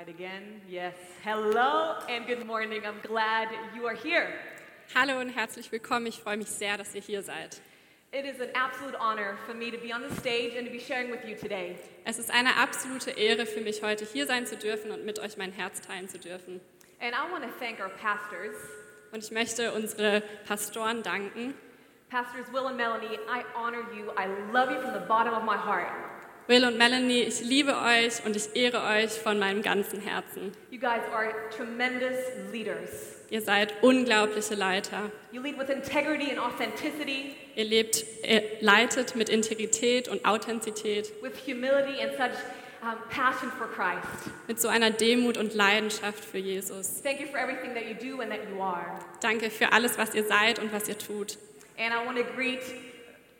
It again. Yes. Hello and good morning. I'm glad you are here. Hallo und herzlich willkommen. Ich freue mich sehr, dass ihr hier seid. It is an absolute honor for me to be on the stage and to be sharing with you today. Es ist eine absolute Ehre für mich, heute hier sein zu dürfen und mit euch mein Herz teilen zu dürfen. And I want to thank our pastors, Und ich möchte unsere Pastoren danken. Pastors Will and Melanie. I honor you. I love you from the bottom of my heart. Will und Melanie, ich liebe euch und ich ehre euch von meinem ganzen Herzen. You guys are tremendous leaders. Ihr seid unglaubliche Leiter. You lead with integrity and authenticity, Ihr lebt, ihr leitet mit Integrität und Authentizität, with humility and such um, passion for Christ. mit so einer Demut und Leidenschaft für Jesus. Thank you for everything that you do and that you are. Danke für alles, was ihr seid und was ihr tut. And I want to greet you all from our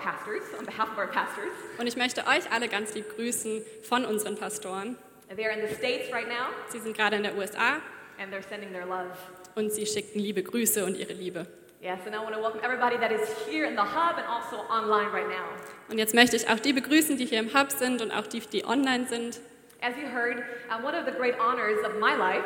pastors, on behalf of our pastors. Und ich möchte euch alle ganz lieb grüßen von unseren Pastoren. They're in the States right now, Sie sind gerade in der USA and they're sending their love. und sie schickten liebe Grüße und ihre Liebe. Yes, and I want to welcome everybody that is here in the hub and also online right now. Und jetzt möchte ich auch die begrüßen, die hier im Hub sind und auch die, die online sind. As you heard, um, one of the great honors of my life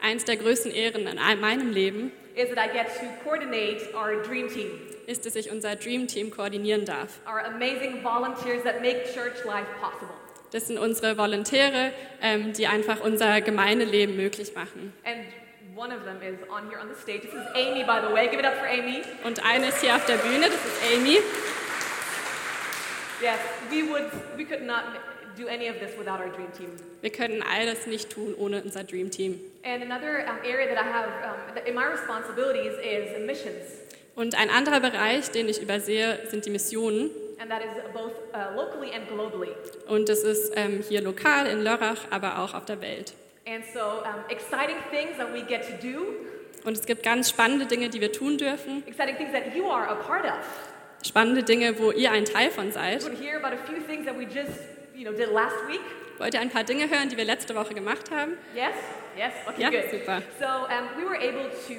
Eins der größten Ehren in meinem Leben is that I get to coordinate our dream team, ist, dass ich unser Dream Team koordinieren darf. our amazing volunteers that make church life possible. Das sind unsere Volontäre, ähm, die einfach unser Gemeindeleben möglich machen. And one of them is on here on the stage. This is Amy, by the way. Give it up for Amy. Und eine ist hier auf der Bühne, das ist Amy. Yes, we would, we could not do any of this without our dream team. Wir können all das nicht tun ohne unser Dream Team. And another um, area that I have um, in my responsibilities is missions, Und ein anderer Bereich, den ich übersehe, sind die Missionen. and that is both uh, locally and globally. Und das ist ähm, hier lokal in Lörrach, aber auch auf der Welt. And so, um, exciting things that we get to do, Und es gibt ganz spannende Dinge, die wir tun dürfen. exciting things that you are a part of. Spannende Dinge, wo ihr ein Teil von seid. would hear about a few things that we just, you know, did last week. Wollt ihr ein paar Dinge hören, die wir letzte Woche gemacht haben? Yes, yes, okay, Yeah, good. super. So um, we were able to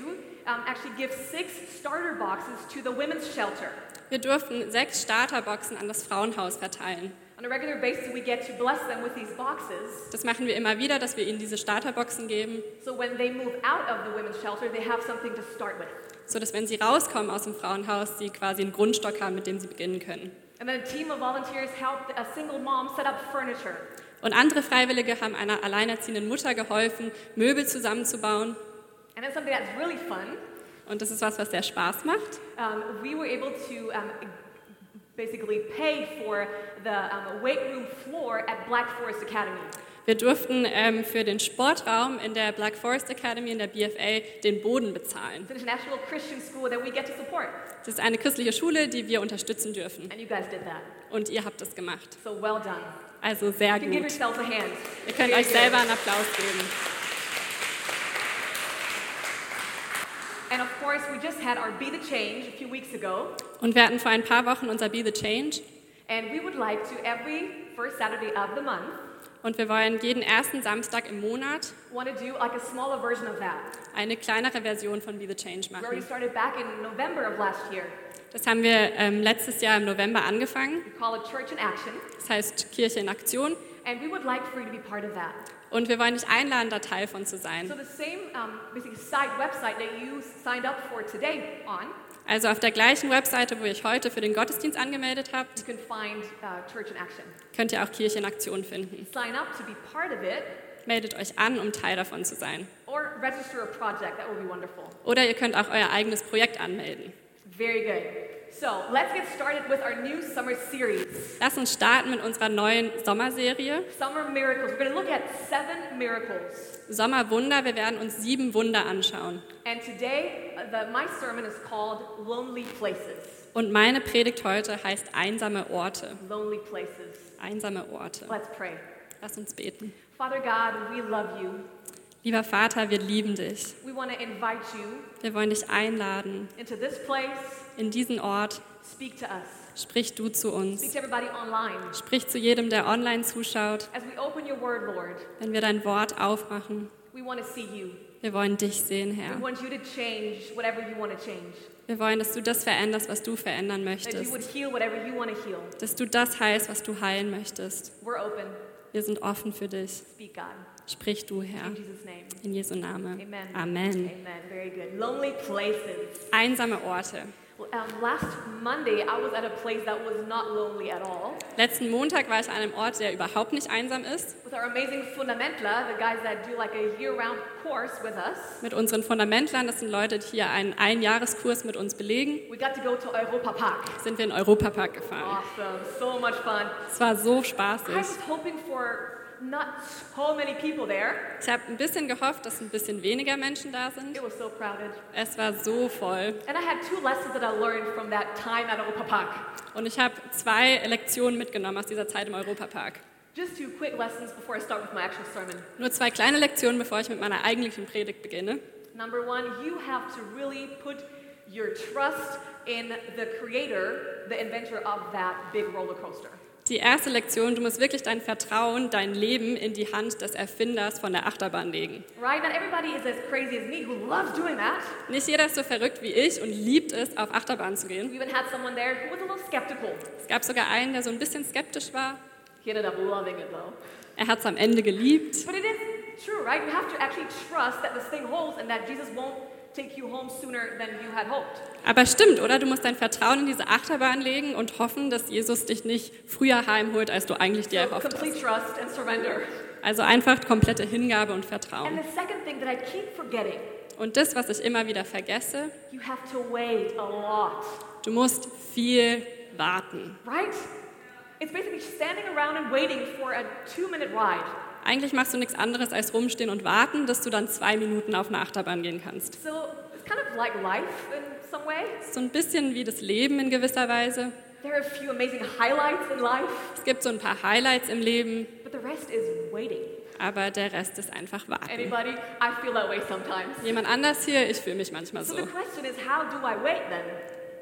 um, actually give six starter boxes to the women's shelter. Wir durften sechs Starterboxen an das Frauenhaus verteilen. On a regular basis, we get to bless them with these boxes. Das machen wir immer wieder, dass wir ihnen diese Starterboxen geben, So when they move out of the women's shelter, they have something to start with. sodass wenn sie rauskommen aus dem Frauenhaus, sie quasi einen Grundstock haben, mit dem sie beginnen können. And then a team of volunteers helped a single mom set up furniture. Und andere Freiwillige haben einer alleinerziehenden Mutter geholfen, Möbel zusammenzubauen. And then something that's really fun, Und das ist was, was sehr Spaß macht. um, we were able to um, basically pay for the um, weight room floor at Black Forest Academy. Wir durften ähm, für den Sportraum in der Black Forest Academy in der BFA den Boden bezahlen. Das ist eine christliche Schule, die wir unterstützen dürfen. And you guys did that. Und ihr habt das gemacht. So well done. Also sehr You can give gut. yourselves a hand. Ihr könnt euch selber einen Applaus geben. And of course, we just had our Be the Change a few weeks ago. Und wir hatten vor ein paar Wochen unser Be the Change. And we would like to, every first Saturday of the month, Und wir wollen jeden ersten Samstag im Monat eine kleinere Version von Be the Change machen. Das haben wir ähm, letztes Jahr im November angefangen. We call it Church in Action. Das heißt Kirche in Aktion. And we would like for you to be part of that. Und wir wollen dich einladen, da Teil von zu So sein. the same um, site website that you signed up for today on, Also auf der gleichen Webseite, wo ihr euch heute für den Gottesdienst angemeldet habt, you can find uh, könnt ihr auch Kirche in Aktion finden. Meldet euch an, um Teil davon zu sein. or register a project. Oder ihr könnt auch euer eigenes Projekt anmelden. Very good. So let's get started with our new summer series, Lass uns starten mit unserer neuen Sommerserie. Summer Miracles. We're going to look at seven miracles. Sommerwunder. Wir werden uns sieben Wunder anschauen. And today, uh, the, my sermon is called Lonely Places. Und meine Predigt heute heißt einsame Orte. Lonely Places. Einsame Orte. Let's pray. Lass uns beten. Father God, we love you. Lieber Vater, wir lieben dich. We want to invite you Wir wollen dich einladen into this place. In diesen Ort. Speak to us. Sprich du zu uns. Sprich zu jedem, der online zuschaut. Wenn wir dein Wort aufmachen, wir wollen dich sehen, Herr. Wir wollen, dass du das veränderst, was du verändern möchtest. Dass du das heilst, was du heilen möchtest. Wir sind offen für dich. Sprich du, Herr. In Jesu Name. Amen. Amen. Einsame Orte. Well, last Monday, I was at a place that was not lonely at all. Letzten Montag war ich an einem Ort, der überhaupt nicht einsam ist. Mit unseren Fundamentlern, das sind Leute, die hier einen Einjahreskurs mit uns belegen, we got to go to Europa Park. sind wir in den Europapark gefahren. Awesome. So much fun. Es war so I spaßig. was hoping for not so many people there. Ich habe ein bisschen gehofft, dass ein bisschen weniger Menschen da sind. It was so crowded. Es war so voll. And I had two lessons that I learned from that time at Europa Park. Und ich habe zwei Lektionen mitgenommen aus dieser Zeit im Europapark. Just two quick lessons before I start with my actual sermon. Nur zwei kleine Lektionen, bevor ich mit meiner eigentlichen Predigt beginne. Number one, you have to really put your trust in the creator, the inventor of that big roller coaster. Die erste Lektion, du musst wirklich dein Vertrauen, dein Leben in die Hand des Erfinders von der Achterbahn legen. Right? Not everybody is as crazy as me who loves doing that. Nicht jeder ist so verrückt wie ich und liebt es, auf Achterbahn zu gehen. We even had someone there who was a little skeptical. Es gab sogar einen, der so ein bisschen skeptisch war. He ended up loving it though. Er hat es am Ende geliebt. But it is true, right? You have to actually trust that this thing holds and that Jesus won't take you home sooner than you had hoped. Aber stimmt, oder? Du musst dein Vertrauen in diese Achterbahn legen und hoffen, dass Jesus dich nicht früher heimholt, als du eigentlich dir erhofft complete hast. Also einfach komplette Hingabe und And Vertrauen. the second thing that I keep forgetting, Und das, was ich immer wieder vergesse, you have to wait a lot, du musst viel warten. right? It's basically standing around and waiting for a two-minute ride. Eigentlich machst du nichts anderes als rumstehen und warten, dass du dann zwei Minuten auf eine Achterbahn gehen kannst. So it's kind of like life in some way. So ein bisschen wie das Leben in gewisser Weise. There are a few amazing highlights in life, Es gibt so ein paar Highlights im Leben, but the rest is waiting. aber der Rest ist einfach warten. Anybody? I feel that way sometimes. Jemand anders hier, ich fühle mich manchmal So so. the question is, how do I wait then?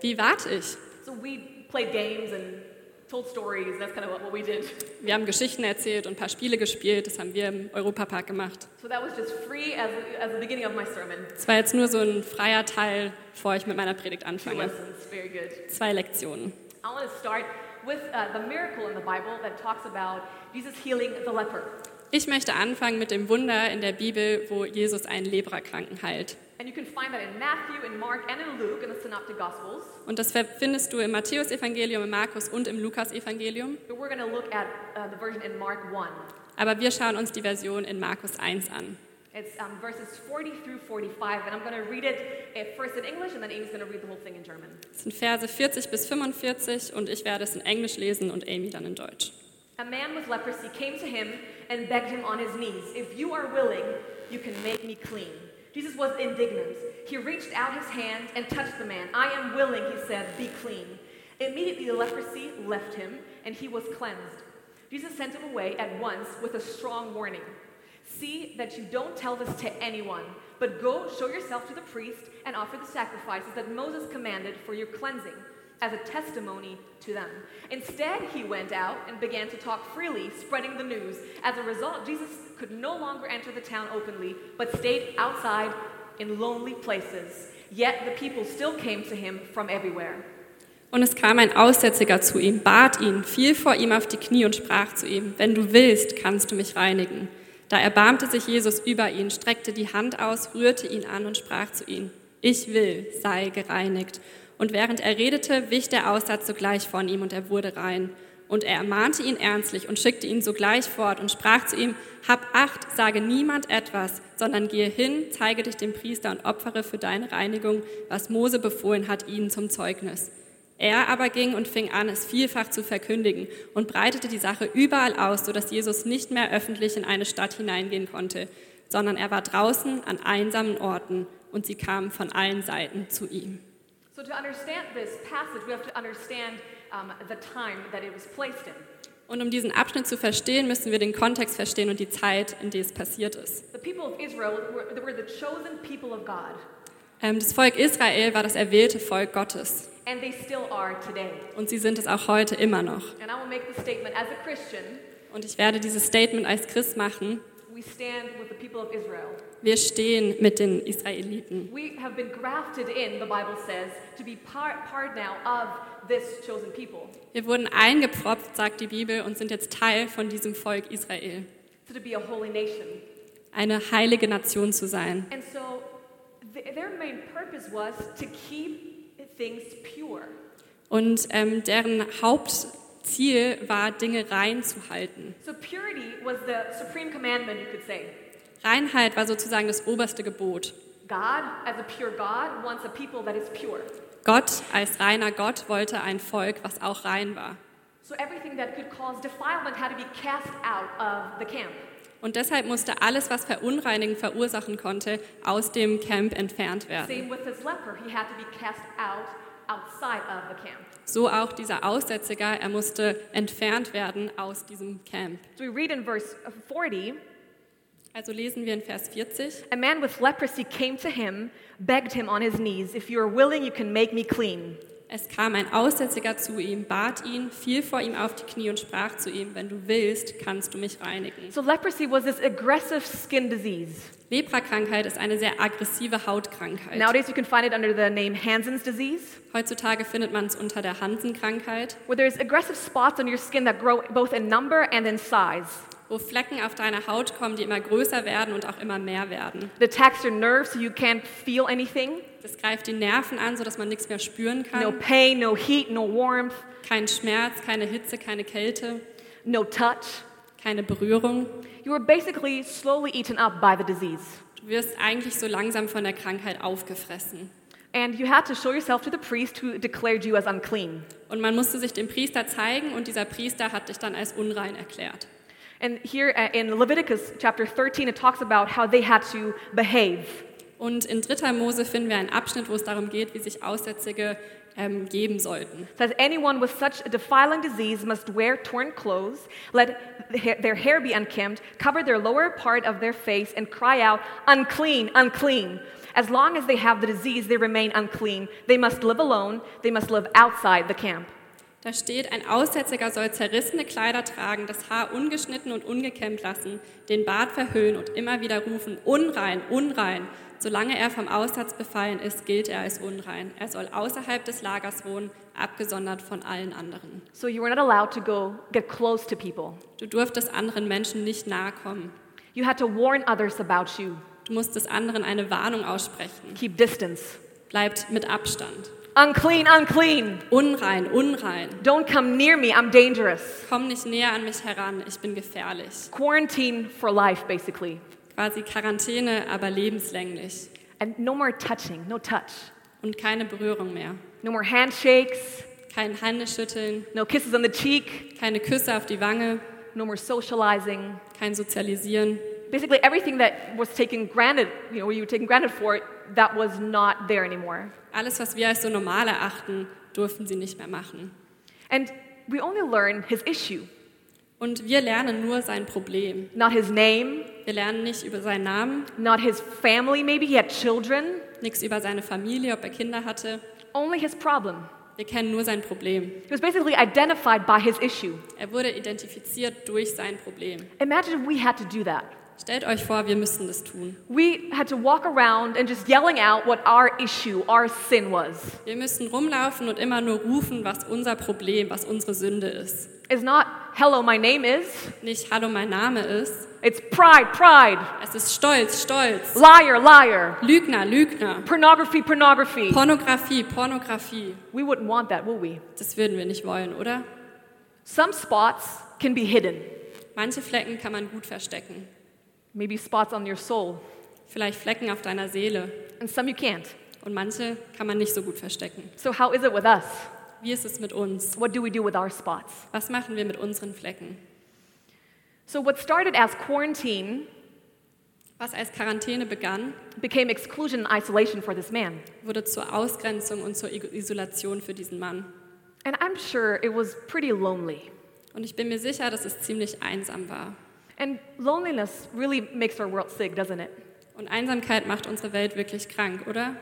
Wie warte ich? So we played games and told stories. That's kind of what, what we did. Wir haben Geschichten erzählt und ein paar Spiele gespielt, das haben wir im Europapark gemacht. So that was just free as, as the beginning of my sermon. Es war jetzt nur so ein freier Teil, bevor ich mit meiner Predigt Two anfange. lessons, very good. Zwei Lektionen. I want to start with the miracle in the Bible that talks about Jesus healing the leper. Ich möchte anfangen mit dem Wunder in der Bibel, wo Jesus einen Lebererkranken heilt. Und das findest du im Matthäusevangelium, im Markus und im Lukasevangelium. Uh, the version in Mark 1. Aber wir schauen uns die Version in Markus 1 an. It's um, verses 40 through 45, and I'm going to read it at first in English, and then Amy's going to read the whole thing in German. Es sind Verse 40 bis 45 und ich werde es in Englisch lesen und Amy dann in Deutsch. A man with leprosy came to him and begged him on his knees, If you are willing, you can make me clean. Jesus was indignant. He reached out his hand and touched the man. I am willing, he said, be clean. Immediately the leprosy left him, and he was cleansed. Jesus sent him away at once with a strong warning See that you don't tell this to anyone, but go show yourself to the priest and offer the sacrifices that Moses commanded for your cleansing as a testimony to them. Instead, he went out and began to talk freely, spreading the news. As a result, Jesus could no longer enter the town openly, but stayed outside in lonely places. Yet the people still came to him from everywhere. Und es kam ein Aussätziger zu ihm, bat ihn, fiel vor ihm auf die Knie und sprach zu ihm, wenn du willst, kannst du mich reinigen. Da erbarmte sich Jesus über ihn, streckte die Hand aus, rührte ihn an und sprach zu ihm, ich will, sei gereinigt. Und während er redete, wich der Aussatz sogleich von ihm und er wurde rein. Und er ermahnte ihn ernstlich und schickte ihn sogleich fort und sprach zu ihm, Hab Acht, sage niemand etwas, sondern gehe hin, zeige dich dem Priester und opfere für deine Reinigung, was Mose befohlen hat, ihnen zum Zeugnis. Er aber ging und fing an, es vielfach zu verkündigen und breitete die Sache überall aus, sodass Jesus nicht mehr öffentlich in eine Stadt hineingehen konnte, sondern er war draußen an einsamen Orten und sie kamen von allen Seiten zu ihm. So, to understand this passage, we have to understand um, the time that it was placed in. Und um diesen Abschnitt zu verstehen, müssen wir den Kontext verstehen und die Zeit, in der es passiert ist. The people of Israel were, they were the chosen people of God, Ähm, Das Volk Israel war das erwählte Volk Gottes and they still are today. und sie sind es auch heute immer noch. And I will make the statement as a Christian, Und ich werde dieses Statement als Christ machen. We stand with the people of Israel. Wir stehen mit den Israeliten. We have been grafted in, the Bible says, to be part, part now of this chosen people. Wir wurden eingepfropft, sagt die Bibel, und sind jetzt Teil von diesem Volk Israel. So to be a holy nation. Eine heilige Nation zu sein. And so th- their main purpose was to keep things pure. Und ähm, deren Hauptziel war, Dinge rein zu halten. So purity was the supreme commandment, you could say. Reinheit war sozusagen das oberste Gebot. God, as a pure God, wants a people that is pure. Gott als reiner Gott wollte ein Volk, was auch rein war. So everything that could cause defilement had to be cast out of the camp. Und deshalb musste alles, was Verunreinigung verursachen konnte, aus dem Camp entfernt werden. Same with this leper, he had to be cast out outside of the camp. So auch dieser Aussätziger, er musste entfernt werden aus diesem Camp. So we read in verse 40 Also lesen wir in Vers 40. A man with leprosy came to him, begged him on his knees, If you are willing, you can make me clean. Es kam ein Aussätziger zu ihm, bat ihn, fiel vor ihm auf die Knie und sprach zu ihm, wenn du willst, kannst du mich reinigen. So leprosy was this aggressive skin disease. Leprakrankheit ist eine sehr aggressive Hautkrankheit. Nowadays, you can find it under the name Hansen's disease, Heutzutage findet man es unter der Hansenkrankheit, where there's aggressive spots on your skin that grow both in number and in size. Wo Flecken auf deiner Haut kommen, die immer größer werden und auch immer mehr werden. It attacks your nerves so you can't feel anything. Das greift die Nerven an, sodass man nichts mehr spüren No kann. pain, no heat, no warmth, Kein Schmerz, keine Hitze, keine Kälte, no touch. keine Berührung. You were basically slowly eaten up by the disease. Du wirst eigentlich so langsam von der Krankheit aufgefressen. And you had to show yourself to the priest who declared you as unclean. Und man musste sich dem Priester zeigen und dieser Priester hat dich dann als unrein erklärt. And here uh, in Leviticus chapter 13, it talks about how they had to behave. Und in 3. Mose finden wir einen Abschnitt, wo es darum geht, wie sich Aussätzige ähm, geben sollten. Says, Anyone with such a defiling disease must wear torn clothes, let their hair be unkempt, cover their lower part of their face, and cry out, Unclean, unclean. As long as they have the disease, they remain unclean. They must live alone, they must live outside the camp. Da steht, ein Aussätziger soll zerrissene Kleider tragen, das Haar ungeschnitten und ungekämmt lassen, den Bart verhüllen und immer wieder rufen, unrein, unrein. Solange er vom Aussatz befallen ist, gilt er als unrein. Er soll außerhalb des Lagers wohnen, abgesondert von allen anderen. So you were not allowed to go get close to people. Du durftest anderen Menschen nicht nahe kommen. You had to warn others about you. Du musstest anderen eine Warnung aussprechen. Keep distance. Bleibt mit Abstand. Unclean, unclean. Unrein, unrein. Don't come near me, I'm dangerous. Komm nicht näher an mich heran, ich bin gefährlich. Quarantine for life, basically. Quasi Quarantäne, aber lebenslänglich. And no more touching, no touch. Und keine Berührung mehr. No more handshakes, Kein Händeschütteln, no kisses on the cheek, keine Küsse auf die Wange, no more socializing. kein Sozialisieren. Basically, everything that was taken granted, you know, you were taken granted for, that was not there anymore. Alles, was wir als so normal erachten, durften sie nicht mehr machen. And we only learn his issue, Und wir lernen nur sein Problem. not his name, Wir lernen nicht über seinen Namen, not his family, maybe he had children, nichts über seine Familie, ob er Kinder hatte. only his problem. Wir kennen nur sein Problem. He was basically identified by his issue. Er wurde identifiziert durch sein Problem. Imagine if we had to do that. Stellt euch vor, wir müssten das tun. We had to walk around and just yelling out what our issue, our sin was. Wir müssten rumlaufen und immer nur rufen, was unser Problem, was unsere Sünde ist. It's not, hello, my name is. Nicht, hallo, mein Name ist. It's pride, pride. Es ist Stolz, Stolz. Liar, liar. Lügner, Lügner. Pornography, pornography. Pornografie, Pornografie. We wouldn't want that, will we? Das würden wir nicht wollen, oder? Some spots can be hidden. Manche Flecken kann man gut verstecken. Maybe spots on your soul. Vielleicht Flecken auf deiner Seele. And some you can't. Und manche kann man nicht so gut verstecken. So, how is it with us? Wie ist es mit uns? What do we do with our spots? Was machen wir mit unseren Flecken? So, what started as quarantine Was als Quarantäne begann, became exclusion and isolation for this man. wurde zur Ausgrenzung und zur Isolation für diesen Mann. And I'm sure it was pretty lonely. Und ich bin mir sicher, dass es ziemlich einsam war. And loneliness really makes our world sick, doesn't it? Und Einsamkeit macht unsere Welt wirklich krank, oder?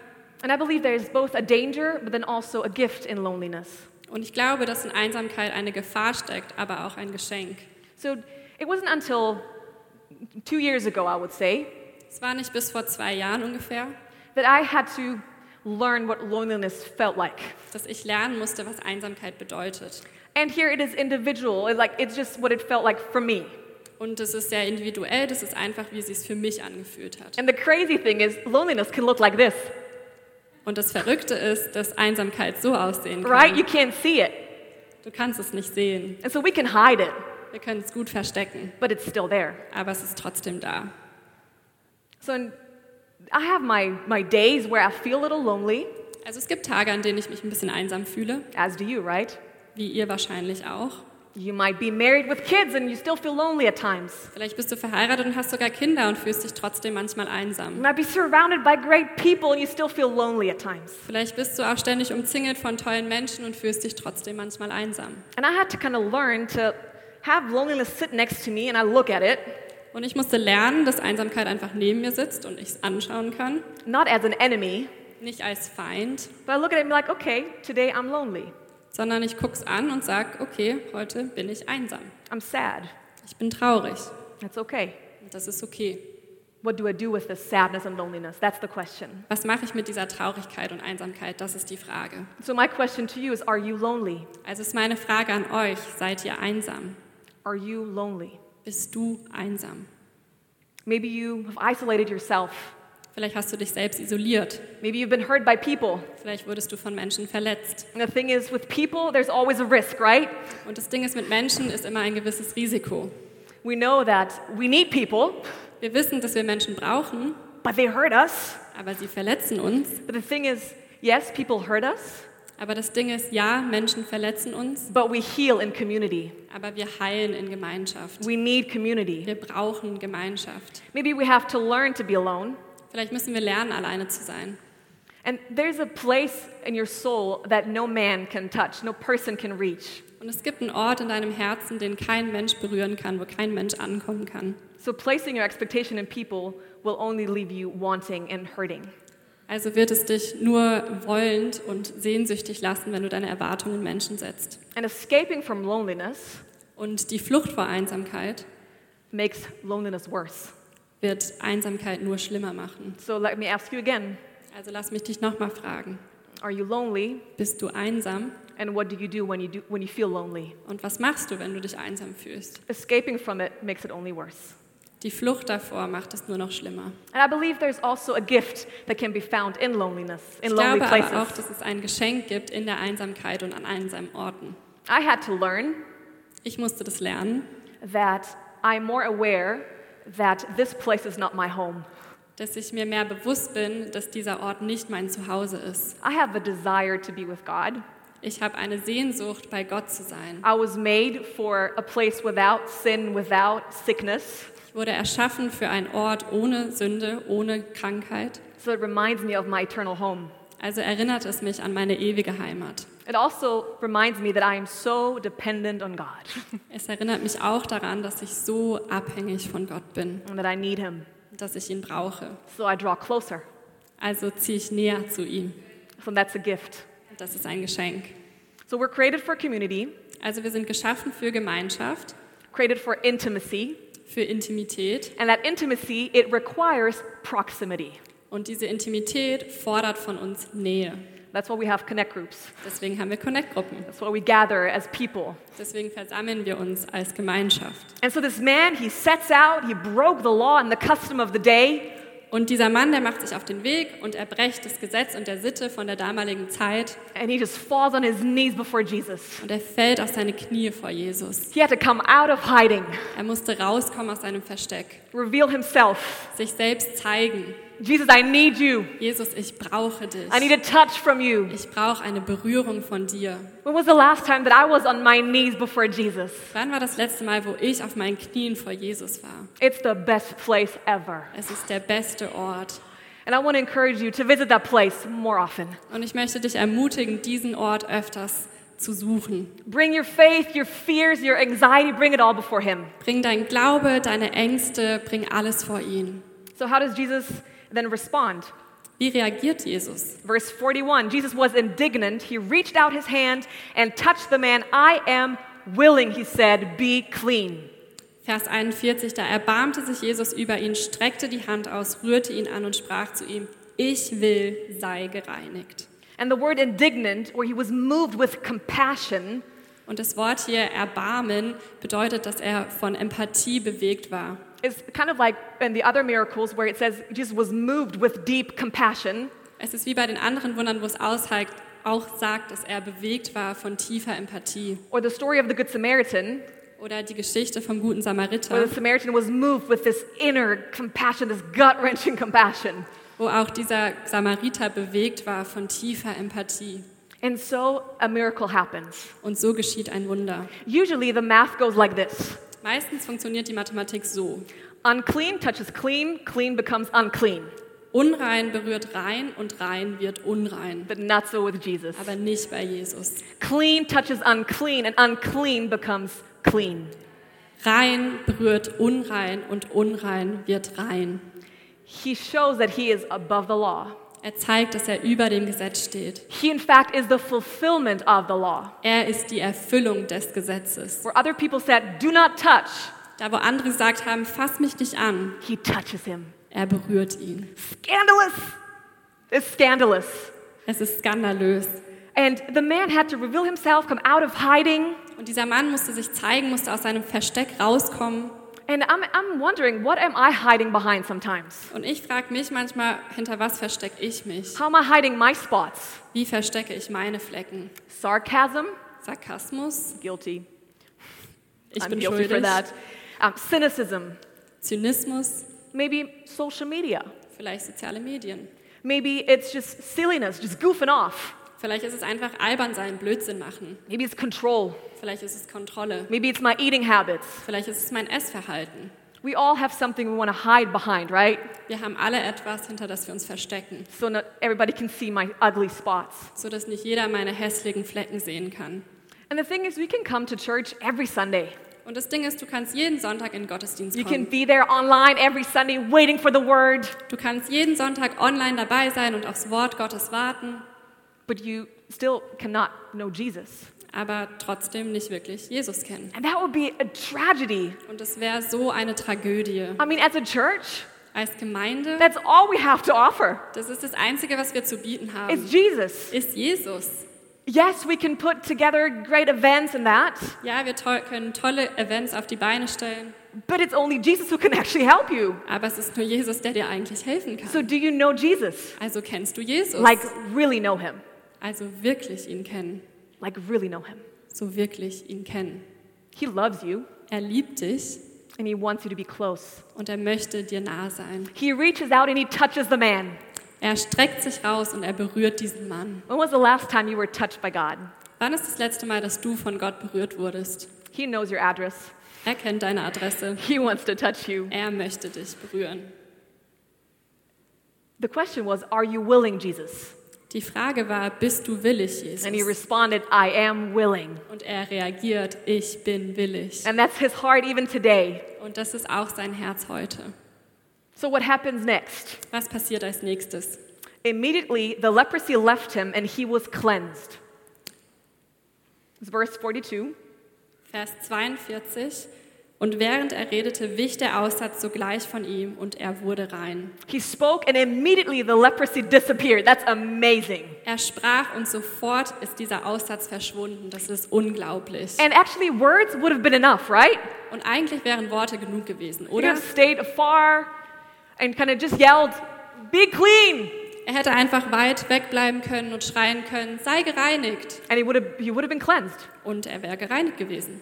And I believe there's both a danger, but then also a gift in loneliness. Und ich glaube, dass in Einsamkeit eine Gefahr steckt, aber auch ein Geschenk. So it wasn't until two years ago, I would say, Es war nicht bis vor zwei Jahren ungefähr, that I had to learn what loneliness felt like. dass ich lernen musste, was Einsamkeit bedeutet. And here it is individual, like it's just what it felt like for me. Und es ist sehr individuell, das ist einfach, wie es sich für mich angefühlt hat. And the crazy thing is, loneliness can look like this, Und das Verrückte ist, dass Einsamkeit so aussehen right? You kann. can't see it. Du kannst es nicht sehen. And so we can hide it, Wir können es gut verstecken, but it's still there. aber es ist trotzdem da. So in, I have my, my days where I feel a little lonely, Also es gibt Tage, an denen ich mich ein bisschen einsam fühle, as do you, right? wie ihr wahrscheinlich auch. You might be married with kids and you still feel lonely at times. Vielleicht bist du verheiratet und hast sogar Kinder und fühlst dich trotzdem manchmal You einsam. might be surrounded by great people and you still feel lonely at times. Vielleicht bist du auch ständig umzingelt von tollen Menschen und fühlst dich trotzdem manchmal einsam. And I had to kind of learn to have loneliness sit next to me and I look at it, Und ich musste lernen, dass Einsamkeit einfach neben mir sitzt und ich es anschauen kann. not as an enemy, Nicht als Feind, but I look at it and be like, okay, today I'm lonely. Sondern ich guck's an und sag, okay, heute bin ich einsam. I'm sad. Ich bin traurig. That's okay. Und das ist okay. What do I do with this sadness and loneliness? That's the question. Was mache ich mit dieser Traurigkeit und Einsamkeit? Das ist die Frage. So, my question to you is Are you lonely? Also ist meine Frage an euch, seid ihr einsam? Are you lonely? Bist du einsam? Maybe you have isolated yourself. Vielleicht hast du dich selbst isoliert. Maybe you've been hurt by people. Vielleicht wurdest du von Menschen verletzt. And the thing is, with people, there's always a risk, right? Und das Ding ist, mit Menschen ist immer ein gewisses Risiko. We know that we need people, Wir wissen, dass wir Menschen brauchen, but they hurt us. aber sie verletzen uns. But the thing is, yes, people hurt us, Aber das Ding ist, ja, Menschen verletzen uns, but we heal in community. aber wir heilen in Gemeinschaft. We need community. Wir brauchen Gemeinschaft. Maybe we have to learn to be alone. Vielleicht müssen wir lernen, alleine zu sein. And there's a place in your soul that no man can touch, no person can reach. Und es gibt einen Ort in deinem Herzen, den kein Mensch berühren kann, wo kein Mensch ankommen kann. So placing your expectation in people will only leave you wanting and hurting. Also wird es dich nur wollend und sehnsüchtig lassen, wenn du deine Erwartungen in Menschen setzt. And escaping from loneliness Und die Flucht vor Einsamkeit makes loneliness worse. Wird Einsamkeit nur schlimmer machen. So let me ask you again Also lass mich dich nochmal fragen. Are you lonely? Bist du einsam? And what do you do when you, do, when you feel lonely? Und was machst du, wenn du dich einsam fühlst? Escaping from it makes it only worse. Die Flucht davor macht es nur noch schlimmer. And I believe there's also a gift that can be found in loneliness, in Ich lonely glaube aber auch, places. dass es ein Geschenk gibt in der Einsamkeit und an einsamen Orten. I had to learn Ich musste das lernen, that I'm more aware that this place is not my home. dass ich mir mehr bewusst bin, dass dieser Ort nicht mein Zuhause ist. I have a desire to be with God. Ich habe eine Sehnsucht, bei Gott zu sein. I was made for a place without sin, without sickness. Ich wurde erschaffen für einen Ort ohne Sünde, ohne Krankheit. So it reminds me of my eternal home. Also erinnert es mich an meine ewige Heimat. It also reminds me that I am so dependent on God Es erinnert mich auch daran, dass ich so abhängig von Gott bin, and that I need Him. dass ich ihn brauche. So I draw closer. Also ziehe ich näher zu ihm. So that's a gift. Das ist ein Geschenk. So we're created for community, Also wir sind geschaffen für Gemeinschaft, created for intimacy, für Intimität. and that intimacy it requires proximity. Und diese Intimität fordert von uns Nähe. That's why we have connect groups. Deswegen haben wir Connect-Gruppen. That's why we gather as people. Deswegen versammeln wir uns als Gemeinschaft. And so this man, he sets out, he broke the law and the custom of the day, Und dieser Mann, der macht sich auf den Weg und er brecht das Gesetz und der Sitte von der damaligen Zeit and he just falls on his knees before Jesus. und er fällt auf seine Knie vor Jesus. He had to come out of hiding, Er musste rauskommen aus seinem Versteck, reveal himself. sich selbst zeigen. Jesus, I need you. Jesus, ich brauche dich. I need a touch from you. Ich brauche eine Berührung von dir. When was the last time that I was on my knees before Jesus? Wann war das letzte Mal, wo ich auf meinen Knien vor Jesus war? It's the best place ever. Es ist der beste Ort. And I want to encourage you to visit that place more often. Und ich möchte dich ermutigen, diesen Ort öfters zu suchen. Bring your faith, your fears, your anxiety, bring it all before Him. Bring dein Glaube, deine Ängste, bring alles vor ihn. So, how does Jesus then respond? Wie reagiert Jesus? Verse 41 Jesus was indignant. He reached out his hand and touched the man. I am willing, he said, be clean. Vers 41, da erbarmte sich Jesus über ihn, streckte die Hand aus, rührte ihn an und sprach zu ihm, ich will, sei gereinigt. And the word indignant, where he was moved with compassion, Und das Wort hier Erbarmen bedeutet, dass er von Empathie bewegt war. Is kind of like in the other miracles where it says Jesus was moved with deep compassion. Es ist wie bei den anderen Wundern, wo es auszeigt, auch sagt, dass er bewegt war von tiefer Empathie. Or the story of the Good Samaritan, Oder die Geschichte vom guten where Samariter, the Samaritan was moved with this inner compassion, this gut wrenching compassion. wo auch dieser Samariter bewegt war von tiefer Empathie. And so a miracle happens. Und so geschieht ein Wunder. Usually the math goes like this Meistens funktioniert die Mathematik so. unclean touches clean, clean becomes unclean. Unrein berührt rein und rein wird unrein. But not so with Jesus. Aber nicht bei Jesus. Clean touches unclean, and unclean becomes clean. Rein berührt unrein und unrein wird rein. He shows that he is above the law. Er zeigt, dass er über dem Gesetz steht. He, in fact, is the fulfillment of the law. Er ist die Erfüllung des Gesetzes. Where other people said, Do not touch, Da wo andere gesagt haben, fass mich nicht an, he touches him. er berührt ihn. Scandalous! It's scandalous. Es ist skandalös. And the man had to reveal himself, come out of hiding. Und dieser Mann musste sich zeigen, musste aus seinem Versteck rauskommen. And I'm, I'm wondering, what am I hiding behind sometimes? Und ich frage mich manchmal, hinter was verstecke ich mich? How am I hiding my spots? Wie verstecke ich meine Flecken? Sarcasm? Sarkasmus? Guilty. Ich I'm bin guilty for schuldig. that. Um, cynicism? Zynismus? Maybe social media. Vielleicht soziale Medien. Maybe it's just silliness, just goofing off. Vielleicht ist es einfach albern sein, Blödsinn machen. Maybe it's control. Vielleicht ist es Kontrolle. Maybe it's my eating habits. Vielleicht ist es mein Essverhalten. We all have something we want to hide behind, right? Wir haben alle etwas, hinter das wir uns verstecken, So not everybody can see my ugly spots. sodass nicht jeder meine hässlichen Flecken sehen kann. And the thing is, we can come to church every Sunday. Und das Ding ist, du kannst jeden Sonntag in Gottesdienst You can kommen. be there online every Sunday waiting for the word, Du kannst jeden Sonntag online dabei sein und aufs Wort Gottes warten, but you still cannot know Jesus. aber trotzdem nicht wirklich Jesus kennen. And that would be a tragedy. Und es wäre so eine Tragödie. I mean, as a church, Als Gemeinde, that's all we have to offer das ist das Einzige, was wir zu bieten is haben, Jesus. ist Jesus. Yes, we can put together great events and that, Ja, wir to können tolle Events auf die Beine stellen, but it's only Jesus who can actually help you. aber es ist nur Jesus, der dir eigentlich helfen kann. So, do you know Jesus? Also kennst du Jesus. Like, really know him. Also wirklich ihn kennen. Like, really know him. So wirklich ihn kennen. He loves you Er liebt dich and he wants you to be close. und er möchte dir nahe sein. He reaches out and he touches the man. Er streckt sich raus und er berührt diesen Mann. When was the last time you were touched by God? Wann ist das letzte Mal, dass du von Gott berührt wurdest? He knows your address. Er kennt deine Adresse. He wants to touch you. Er möchte dich berühren. The question was, Are you willing, Jesus? Die Frage war, bist du willig, And he Jesus? responded, I am willing. Und er reagiert, ich bin willig. And that's his heart even today. Und das ist auch sein Herz heute. So, what happens next? Was passiert als nächstes? Immediately, the leprosy left him and he was cleansed. It's verse 42. Vers 42. Und während er redete, wich der Aussatz sogleich von ihm und er wurde rein. He spoke and immediately the leprosy disappeared. That's amazing. Er sprach und sofort ist dieser Aussatz verschwunden. Das ist unglaublich. And actually, words would have been enough, right? Und eigentlich wären Worte genug gewesen, He could oder? have stayed afar and kind of just yelled, Be clean. Er hätte einfach weit wegbleiben können und schreien können, sei gereinigt. And he would have, he would have been cleansed. Und er wäre gereinigt gewesen.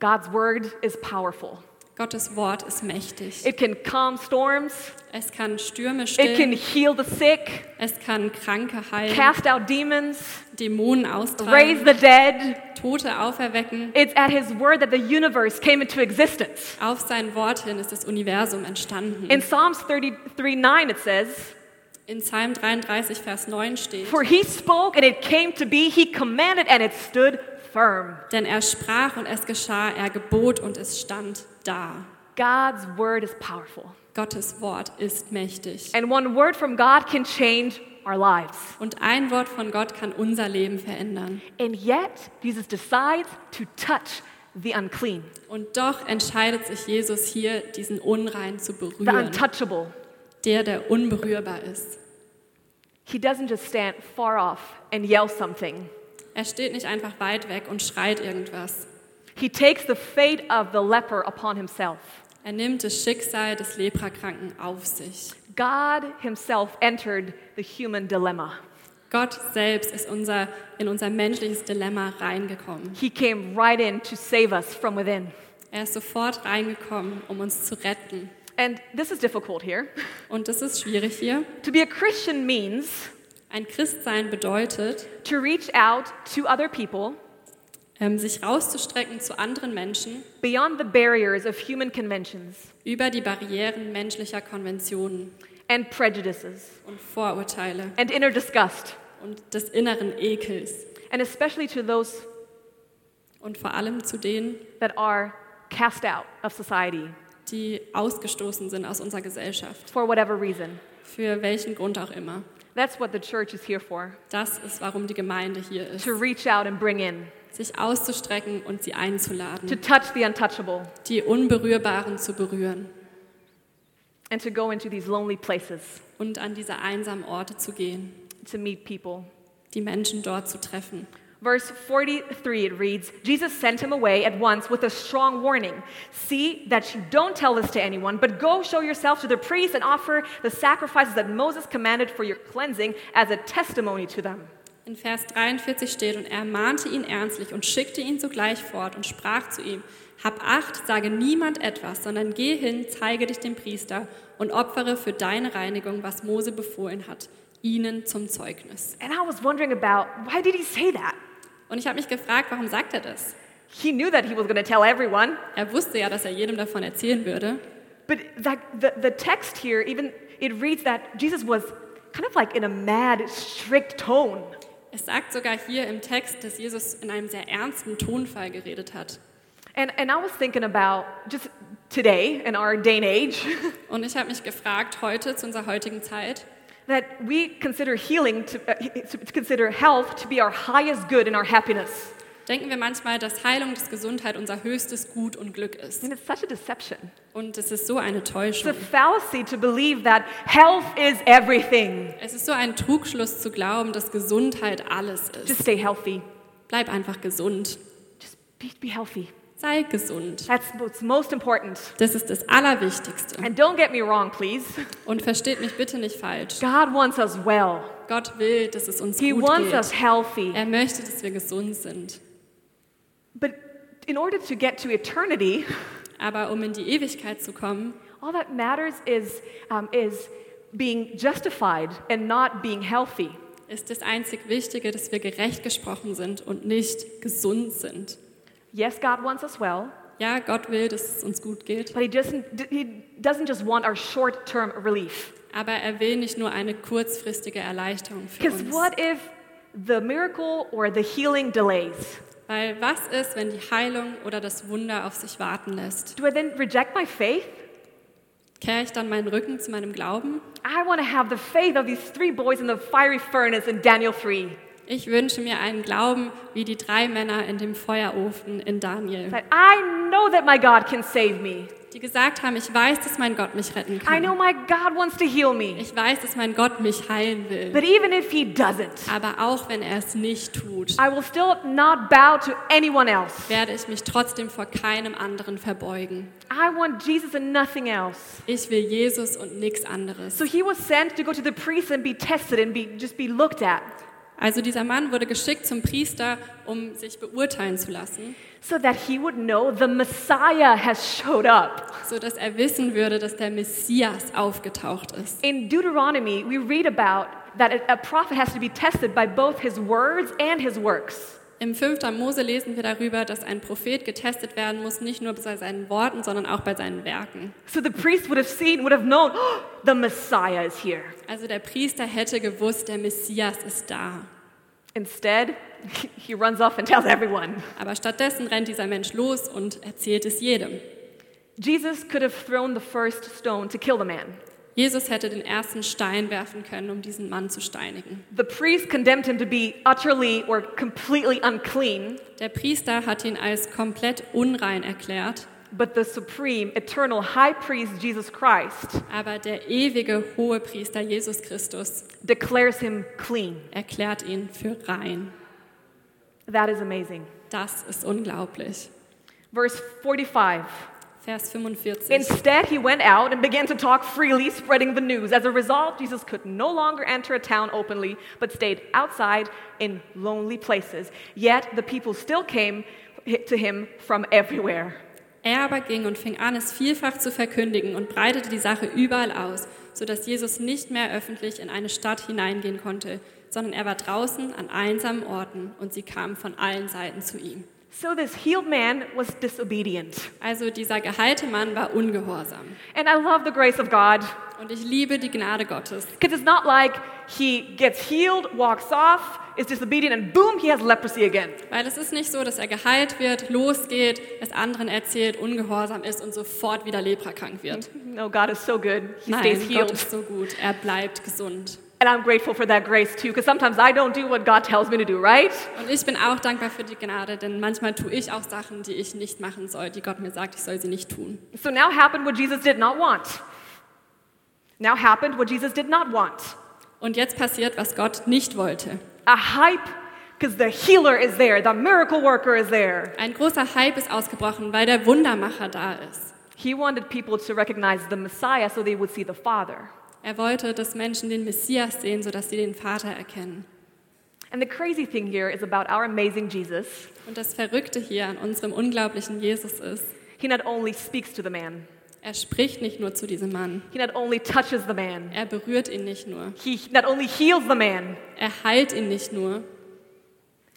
God's word is powerful. Gottes Wort ist mächtig. It can calm storms, Es kann Stürme it can stillen, heal the sick, es kann Kranke heilen, cast out demons, Dämonen raise austreiben, the dead. Tote auferwecken. It's at his word that the universe came into existence. Auf sein Wort hin ist das Universum entstanden. In Psalms 33 9, it says, In Psalm 33, Vers 9 steht, For he spoke and it came to be, he commanded and it stood firm. denn er sprach und es geschah, er gebot und es stand da. God's word is powerful. Gottes Wort ist mächtig. And one word from God can change our lives. Und ein Wort von Gott kann unser Leben verändern. And yet, Jesus decides to touch the unclean, Und doch entscheidet sich Jesus hier, diesen Unrein zu the berühren, untouchable. der, der unberührbar ist. He doesn't just stand far off and yell something. Er steht nicht einfach weit weg und schreit irgendwas. He takes the fate of the leper upon himself. Er nimmt das Schicksal des Leprakranken auf sich. God himself entered the human dilemma. Gott selbst ist unser, in unser menschliches Dilemma reingekommen. He came right in to save us from within. Er ist sofort reingekommen, um uns zu retten. And this is difficult here. Und das ist schwierig hier. To be a Christian means Ein Christsein bedeutet, to reach out to other people ähm, sich rauszustrecken zu anderen Menschen beyond the barriers of human conventions über die Barrieren menschlicher Konventionen and prejudices und Vorurteile and inner disgust, und des inneren Ekels and especially to those und vor allem zu denen, that are cast out of society die ausgestoßen sind aus unserer Gesellschaft, for whatever reason. für welchen Grund auch immer. That's what the church is here for. Das ist, warum die Gemeinde hier ist, to reach out and bring in, sich auszustrecken und sie to einzuladen, touch the untouchable, die Unberührbaren zu berühren. And to go into these lonely places. Und an diese einsamen Orte zu gehen, to meet people. die Menschen dort zu treffen. Verse 43, it reads Jesus sent him away at once with a strong warning See that you don't tell this to anyone, but go show yourself to the priest and offer the sacrifices that Moses commanded for your cleansing as a testimony to them. In Vers 43 steht, und er mahnte ihn ernstlich und schickte ihn sogleich fort und sprach zu ihm, Hab Acht, sage niemand etwas, sondern geh hin, zeige dich dem Priester und opfere für deine Reinigung, was Mose befohlen hat, ihnen zum Zeugnis. And I was wondering about why did he say that? Und ich habe mich gefragt, warum sagt er das? He knew that he was going to tell everyone, Er wusste ja, dass er jedem davon erzählen würde. but that, the, the text here, even it reads that Jesus was kind of like in a mad, strict tone. Es sagt sogar hier im Text, dass Jesus in einem sehr ernsten Tonfall geredet hat. And, and I was thinking about just today in our day and age Und ich habe mich gefragt, heute zu unserer heutigen Zeit, that we consider healing to, uh, to consider health to be our highest good and our happiness. denken wir manchmal, dass Heilung, dass Gesundheit unser höchstes Gut und Glück ist. And it's such a deception. Und es ist so eine It's a Täuschung. fallacy to believe that health is everything. Es ist so ein Trugschluss zu glauben, dass Gesundheit alles Just ist. stay healthy. Bleib einfach gesund. Just be, be healthy. Sei gesund. That's what's most important. Das ist das Allerwichtigste. And don't get me wrong, please. Und versteht mich bitte nicht falsch. God wants us well. Gott will, dass es uns He gut wants us geht. healthy. Er möchte, dass wir gesund sind. But in order to get to eternity, Aber um in die Ewigkeit zu kommen, all that matters is, um, is being justified and not being healthy. ist das einzig Wichtige, dass wir gerecht gesprochen sind und nicht gesund sind. Yes, God wants us well, Ja, Gott will, dass es uns gut geht, but He doesn't, he doesn't just want our short term relief. aber er will nicht nur eine kurzfristige Erleichterung für Because uns. what if the miracle or the healing delays? Weil was ist, wenn die Heilung oder das Wunder auf sich warten lässt? Do I then reject my faith? Kehre ich dann meinen Rücken zu meinem Glauben? I want to have the faith of these three boys in the fiery furnace in Daniel 3. Ich wünsche mir einen Glauben wie die drei Männer in dem Feuerofen in Daniel, That I know that my God can save me. die gesagt haben, ich weiß, dass mein Gott mich retten I know kann. my God wants to heal me. Ich weiß, dass mein Gott mich heilen will. But even if He doesn't, Aber auch wenn er es nicht tut, I will still not bow to anyone else. werde ich mich trotzdem vor keinem anderen verbeugen. I want Jesus and nothing else. Ich will Jesus und nichts anderes. So he was sent to go to the priest and be tested and be, just be looked at Also dieser Mann wurde geschickt zum Priester, um sich beurteilen zu lassen, so that he would know the Messiah has showed up. so dass er wissen würde, dass der Messias aufgetaucht ist. In Deuteronomy, we read about that a, prophet has to be tested by both his words and his works. Im 5. Mose lesen wir darüber, dass ein Prophet getestet werden muss, nicht nur bei seinen Worten, sondern auch bei seinen Werken. So the priest would have seen, would have known, oh, the Messiah is here. Also der Priester hätte gewusst, der Messias ist da. Instead, he runs off and tells everyone. Aber stattdessen rennt dieser Mensch los und erzählt es jedem. Jesus could have thrown the first stone to kill the man. Jesus hätte den ersten Stein werfen können, um diesen Mann zu steinigen. The priest condemned him to be utterly or completely unclean, Der Priester hat ihn als komplett unrein erklärt, but the supreme, eternal high priest, Jesus Christ, aber der ewige hohe Priester Jesus Christus declares him clean. erklärt ihn für rein. That is amazing. Das ist unglaublich. Verse 45. Vers 45. Instead, he went out and began to talk freely, spreading the news. As a result, Jesus could no longer enter a town openly, but stayed outside in lonely places. Yet the people still came to him from everywhere. Er aber ging und fing an, es vielfach zu verkündigen und breitete die Sache überall aus, sodass Jesus nicht mehr öffentlich in eine Stadt hineingehen konnte, sondern er war draußen an einsamen Orten und sie kamen von allen Seiten zu ihm. So this healed man was disobedient. Also dieser geheilte Mann war ungehorsam. And I love the grace of God Und ich liebe die Gnade Gottes. because it's not like he gets healed, walks off, is disobedient, and boom, he has leprosy again. Weil es ist nicht so, dass er geheilt wird, losgeht, es anderen erzählt, ungehorsam ist und sofort wieder leprakrank wird. No, God is so good. He stays Nein, Gott healed. ist so gut. Er bleibt gesund. And I'm grateful for that grace too, because sometimes I don't do what God tells me to do, right? Und ich bin auch dankbar für die Gnade, denn manchmal tue ich auch Sachen, die ich nicht machen soll, die Gott mir sagt, ich soll sie nicht tun. So now happened what Jesus did not want. Now happened what Jesus did not want. Und jetzt passiert, was Gott nicht wollte. A hype, because the healer is there, the miracle worker is there. Ein großer Hype ist ausgebrochen, weil der Wundermacher da ist. He wanted people to recognize the Messiah so they would see the Father. Er wollte, dass Menschen den Messias sehen, sodass sie den Vater erkennen. And the crazy thing here is about our amazing Jesus. Und das Verrückte hier an unserem unglaublichen Jesus ist, He not only speaks to the man, er spricht nicht nur zu diesem Mann, he not only touches the man, er berührt ihn nicht nur, he not only heals the man, er heilt ihn nicht nur,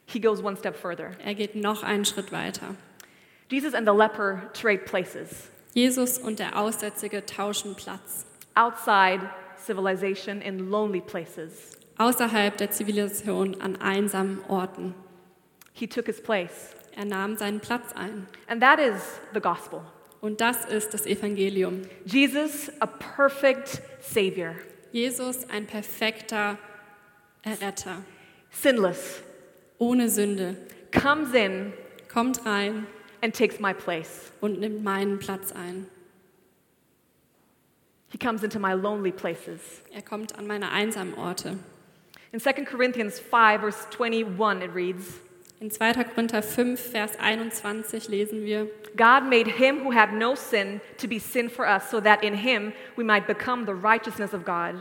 he goes one step further. er geht noch einen Schritt weiter. Jesus and the leper trade places Jesus und der Aussätzige tauschen Platz. Outside civilization in lonely places. Außerhalb der Zivilisation an einsamen Orten. He took his place. Er nahm seinen Platz ein. And that is the gospel. Und das ist das Evangelium. Jesus, a perfect Savior, Jesus, ein perfekter Erretter, sinless, ohne Sünde, comes in kommt rein and takes my place. und nimmt meinen Platz ein. He comes into my lonely places. Er kommt an meine einsamen Orte. In 2 Corinthians 5, verse 21, it reads In 2. Korinther 5, Vers 21 lesen wir, God made him who had no sin to be sin for us, so that in him we might become the righteousness of God.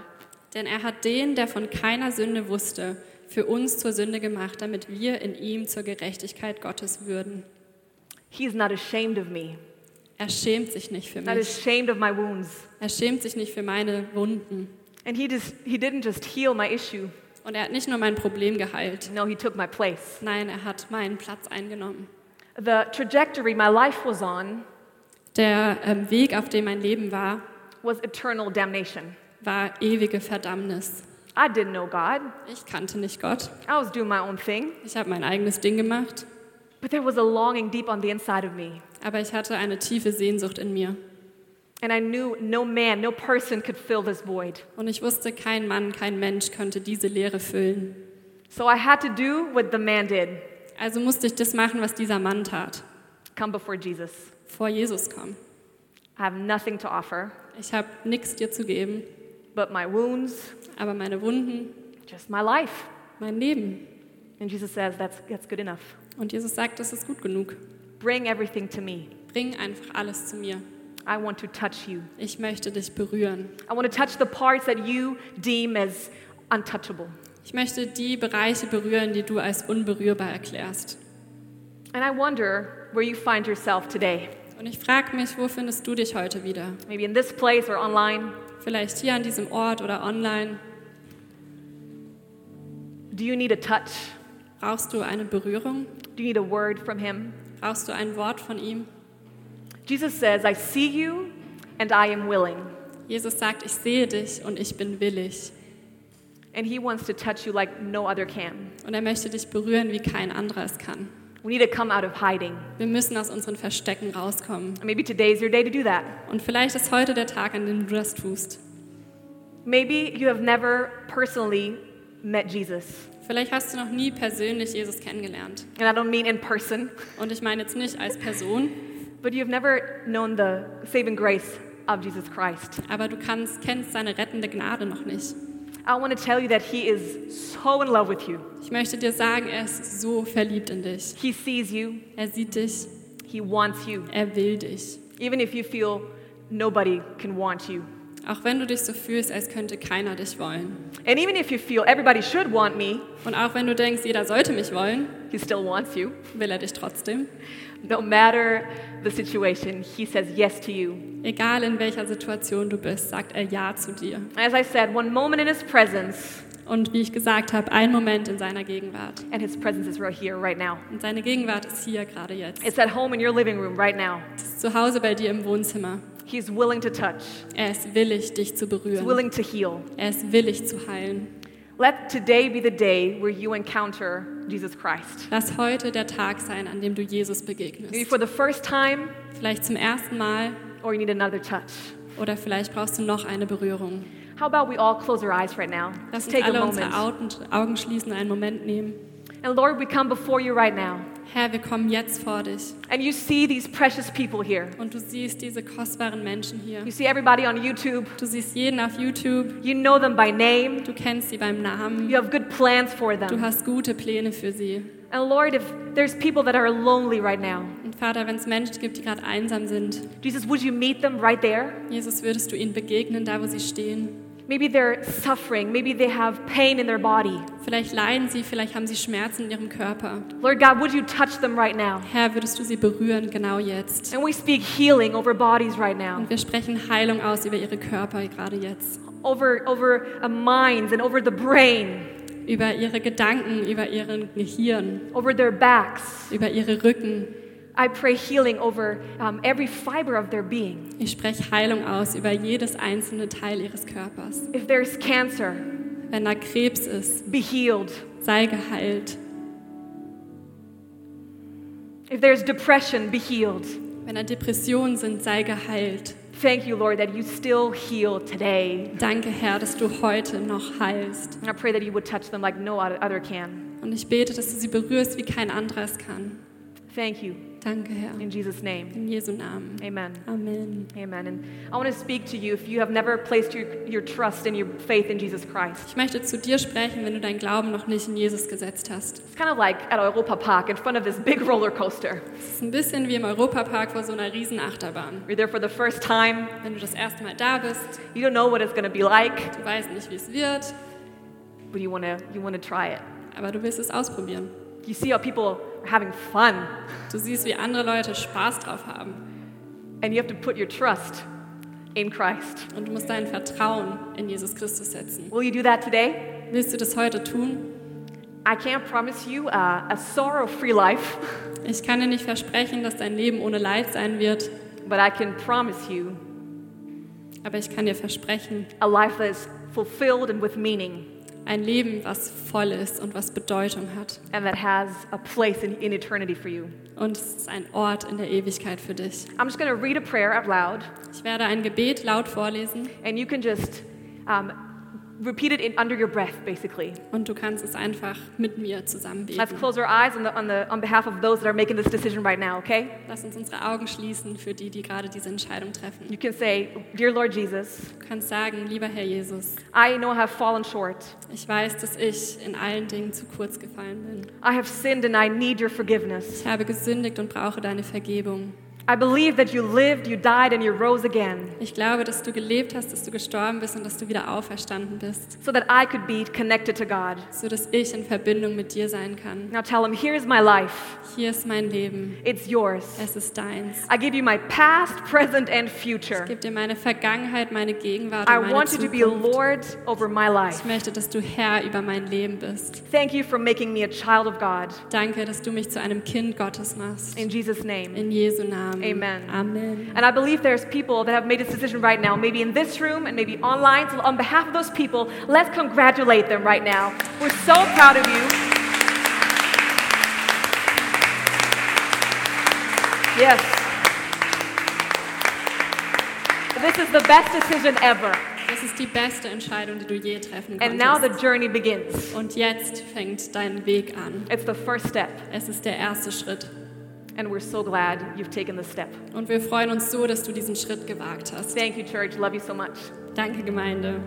denn er hat den, der von keiner Sünde wusste, für uns zur Sünde gemacht, damit wir in ihm zur Gerechtigkeit Gottes würden. He is not ashamed of me, Er schämt sich nicht für not mich. ashamed of my wounds. Er schämt sich nicht für meine Wunden. And he, just, he didn't just heal my issue, Und er hat nicht nur mein Problem geheilt. no, he took my place. Nein, er hat meinen Platz eingenommen. The trajectory my life was on Der ähm, Weg, auf dem mein Leben war, was eternal damnation. war ewige Verdammnis. I didn't know God. Ich kannte nicht Gott. I was doing my own thing. Ich habe mein eigenes Ding gemacht. But there was a longing deep on the inside of me. Aber ich hatte eine tiefe Sehnsucht in mir. And I knew no man, no person could fill this void. Und ich wusste, kein Mann, kein Mensch könnte diese Leere füllen. So I had to do what the man did Also musste ich das machen, was dieser Mann tat. come before Jesus. Vor Jesus kommen. I have nothing to offer Ich habe nichts dir zu geben, but my wounds, aber meine Wunden, just my life. mein Leben. And Jesus says, that's, that's good enough. Und Jesus sagt, das ist gut genug. Bring everything to me. Bring einfach alles zu mir. I want to touch you. Ich möchte dich berühren. I want to touch the parts that you deem as untouchable. Ich möchte die Bereiche berühren, die du als unberührbar erklärst. And I wonder where you find yourself today. Und ich frage mich, wo findest du dich heute wieder? Maybe in this place or online. Vielleicht hier an diesem Ort oder online. Do you need a touch? Brauchst du eine Berührung? Do you need a word from Him? Brauchst du ein Wort von ihm? Jesus says, I see you and I am willing. Jesus sagt, ich sehe dich und ich bin willig. And He wants to touch you like no other can. Und er möchte dich berühren, wie kein anderer es kann. We need to come out of hiding. Wir müssen aus unseren Verstecken rauskommen. Maybe today is your day to do that. Und vielleicht ist heute der Tag, an dem du das tust. Maybe you have never personally met Jesus. Vielleicht hast du noch nie persönlich Jesus kennengelernt. And I don't mean in person, Und ich meine jetzt nicht als Person, but you've never known the saving grace of Jesus Christ. aber du kannst, kennst seine rettende Gnade noch nicht. I want to tell you that He is so in love with you. Ich möchte dir sagen, er ist so verliebt in dich. He sees you, Er sieht dich, He wants you, er will dich. even if you feel nobody can want you. Auch wenn du dich so fühlst, als könnte keiner dich wollen. And even if you feel everybody should want me, Und auch wenn du denkst, jeder sollte mich wollen, He still wants you. will er dich trotzdem. No matter the situation, He says yes to you. Egal in welcher Situation du bist, sagt er Ja zu dir. As I said, one moment in His presence, Und wie ich gesagt habe, ein Moment in seiner Gegenwart. and His presence is right here, right now. Und seine Gegenwart ist hier gerade jetzt. It's at home in your living room right now. Es ist zu Hause bei dir im Wohnzimmer. He's willing to touch, Er ist willig, dich zu He's berühren. willing to heal. Er ist willig zu heilen. Let today be the day where you encounter Jesus Christ. Lass heute der Tag sein, an dem du Jesus Maybe begegnest. for the first time, Vielleicht zum ersten Mal or you need another touch. oder vielleicht brauchst du noch eine Berührung. How about we all close our eyes right now? Lass uns Take alle unsere Augen schließen, einen Moment nehmen. And Lord, we come before you right now. Herr, wir kommen jetzt vor dich And you see these precious people here. und du siehst diese kostbaren Menschen hier. You see everybody on YouTube. Du siehst jeden auf YouTube, You know them by name. du kennst sie beim Namen, You have good plans for du them. hast gute Pläne für sie. And Lord, if there's people that are lonely right now, Und Vater, wenn es Menschen gibt, die gerade einsam sind, Jesus, would you meet them right there? Jesus, würdest du ihnen begegnen, da wo sie stehen? Maybe they're suffering. Maybe they have pain in their body. Vielleicht leiden sie, vielleicht haben sie Schmerzen in ihrem Körper. Lord God, would you touch them right now? Herr, würdest du sie berühren, genau jetzt? And we speak healing over bodies right now, Und wir sprechen Heilung aus über ihre Körper gerade jetzt. over, over uh, minds and over the brain, Über ihre Gedanken, über ihren Gehirn, over their backs. über ihre Rücken. I pray healing over every fiber of their being. Ich spreche Heilung aus über jedes einzelne Teil ihres Körpers. If there's cancer, Wenn da Krebs ist, be healed. sei geheilt. If there's depression, be healed. Wenn da Depressionen sind, sei geheilt. Thank you, Lord, that you still heal today. Danke, Herr, dass du heute noch heilst. And I pray that you would touch them like no other can. Und ich bete, dass du sie berührst, wie kein anderer es kann. Thank you. Danke, Herr. In Jesus' name. In Jesu Namen. Amen. Amen. Amen. And I want to speak to you if you have never placed your, your trust and your faith in Jesus Christ. Ich möchte zu dir sprechen, wenn du deinen Glauben noch nicht in Jesus gesetzt hast. It's kind of like at Europa Park in front of this big roller coaster. Es ist ein bisschen wie im Europapark vor so einer riesen Achterbahn. You're there for the first time. Wenn du das erste Mal da bist, You don't know what it's going to be like, du weißt nicht, wie es wird, but you want to you want to try it. aber du willst es ausprobieren. You see how people having fun, Du siehst, wie andere Leute Spaß drauf haben. and you have to put your trust in Christ. Und du musst dein Vertrauen in Jesus Christus setzen. Will you do that today? Willst du das heute tun? I can't promise you uh, a sorrow-free life, Ich kann dir nicht versprechen, dass dein Leben ohne Leid sein wird, but I can promise you aber ich kann dir versprechen, a life that is fulfilled and with meaning, ein Leben, was voll ist und was Bedeutung hat. and that has a place in, in eternity for you. Und es ist ein Ort in der Ewigkeit für dich. I'm just going to read a prayer out loud, Ich werde ein Gebet laut vorlesen and you can just um, repeat it in, under your breath, basically. und du kannst es einfach mit mir zusammen Let's beten. close our eyes on, the, on, the, on behalf of those that are making this decision right now, okay? Lass uns unsere Augen schließen für die, die gerade diese Entscheidung treffen. You can say, Dear Lord Jesus, Du kannst sagen, lieber Herr Jesus, I know I have fallen short. ich weiß, dass ich in allen Dingen zu kurz gefallen bin. I have sinned and I need your forgiveness. Ich habe gesündigt und brauche deine Vergebung. I believe that you lived, you died, and you rose again Ich glaube, dass du gelebt hast, dass du gestorben bist und dass du wieder auferstanden bist, so that I could be connected to God. so dass ich in Verbindung mit dir sein kann. Now tell him, Here's my life, Hier ist mein Leben. it's yours. Es ist deins. I give you my past, present, and Ich future. gebe dir meine Vergangenheit, meine Gegenwart I und meine want you to be. Lord over my life. Ich möchte, dass du Herr über mein Leben bist. Thank you for making me a child of God. Danke, dass du mich zu einem Kind Gottes machst. In Jesus' name. In Jesu Namen. Amen. Amen. And I believe there's people that have made this decision right now, maybe in this room and maybe online. So, on behalf of those people, let's congratulate them right now. We're so proud of you. Yes. This is the best decision ever. Das Es ist die beste Entscheidung, die du je treffen And now the journey begins. Und jetzt fängt dein Weg an. It's the first step. Es ist der erste Schritt. And we're so glad you've taken this step. Und wir freuen uns so, dass du diesen Schritt gewagt hast. Thank you, church. Love you so much. Danke, Gemeinde.